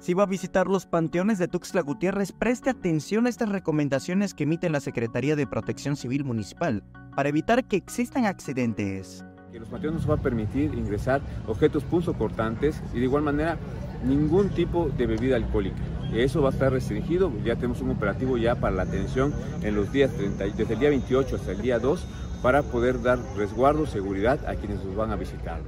Si va a visitar los panteones de Tuxtla Gutiérrez, preste atención a estas recomendaciones que emite la Secretaría de Protección Civil Municipal para evitar que existan accidentes. Que los panteones nos va a permitir ingresar objetos punzocortantes y de igual manera ningún tipo de bebida alcohólica. Eso va a estar restringido, ya tenemos un operativo ya para la atención en los días 30, desde el día 28 hasta el día 2 para poder dar resguardo, seguridad a quienes nos van a visitar.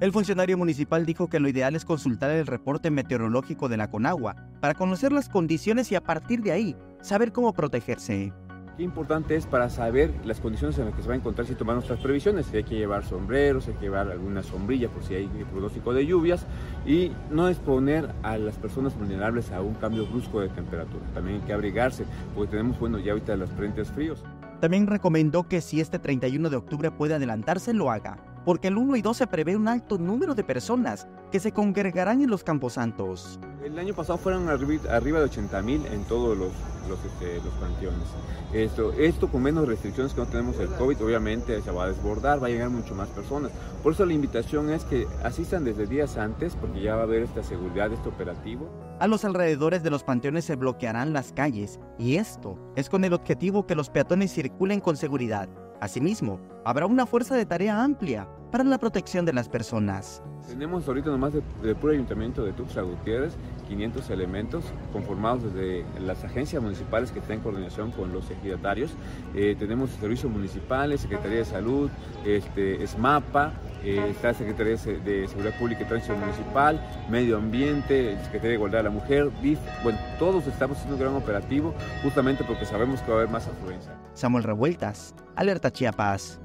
El funcionario municipal dijo que lo ideal es consultar el reporte meteorológico de la Conagua para conocer las condiciones y a partir de ahí saber cómo protegerse. Qué importante es para saber las condiciones en las que se va a encontrar si tomamos nuestras previsiones, si hay que llevar sombreros, si hay que llevar alguna sombrilla por si hay pronóstico de lluvias y no exponer a las personas vulnerables a un cambio brusco de temperatura. También hay que abrigarse porque tenemos, bueno, ya ahorita los frentes fríos. También recomendó que si este 31 de octubre puede adelantarse, lo haga, porque el 1 y 2 se prevé un alto número de personas que se congregarán en los camposantos. El año pasado fueron arriba de 80 mil en todos los, los, este, los panteones. Esto, esto con menos restricciones que no tenemos el COVID, obviamente se va a desbordar, va a llegar mucho más personas. Por eso la invitación es que asistan desde días antes, porque ya va a haber esta seguridad, este operativo. A los alrededores de los panteones se bloquearán las calles, y esto es con el objetivo que los peatones circulen con seguridad. Asimismo, habrá una fuerza de tarea amplia para la protección de las personas. Tenemos ahorita nomás de, de puro ayuntamiento de Tuxtla Gutiérrez 500 elementos conformados desde las agencias municipales que están en coordinación con los ejidatarios. Eh, tenemos servicios municipales, Secretaría de Salud, este, SMAPA, eh, está Secretaría de Seguridad Pública y Tránsito Municipal, Medio Ambiente, Secretaría de Igualdad de la Mujer, DIF. Bueno, todos estamos haciendo un gran operativo justamente porque sabemos que va a haber más afluencia. Samuel Revueltas, Alerta Chiapas.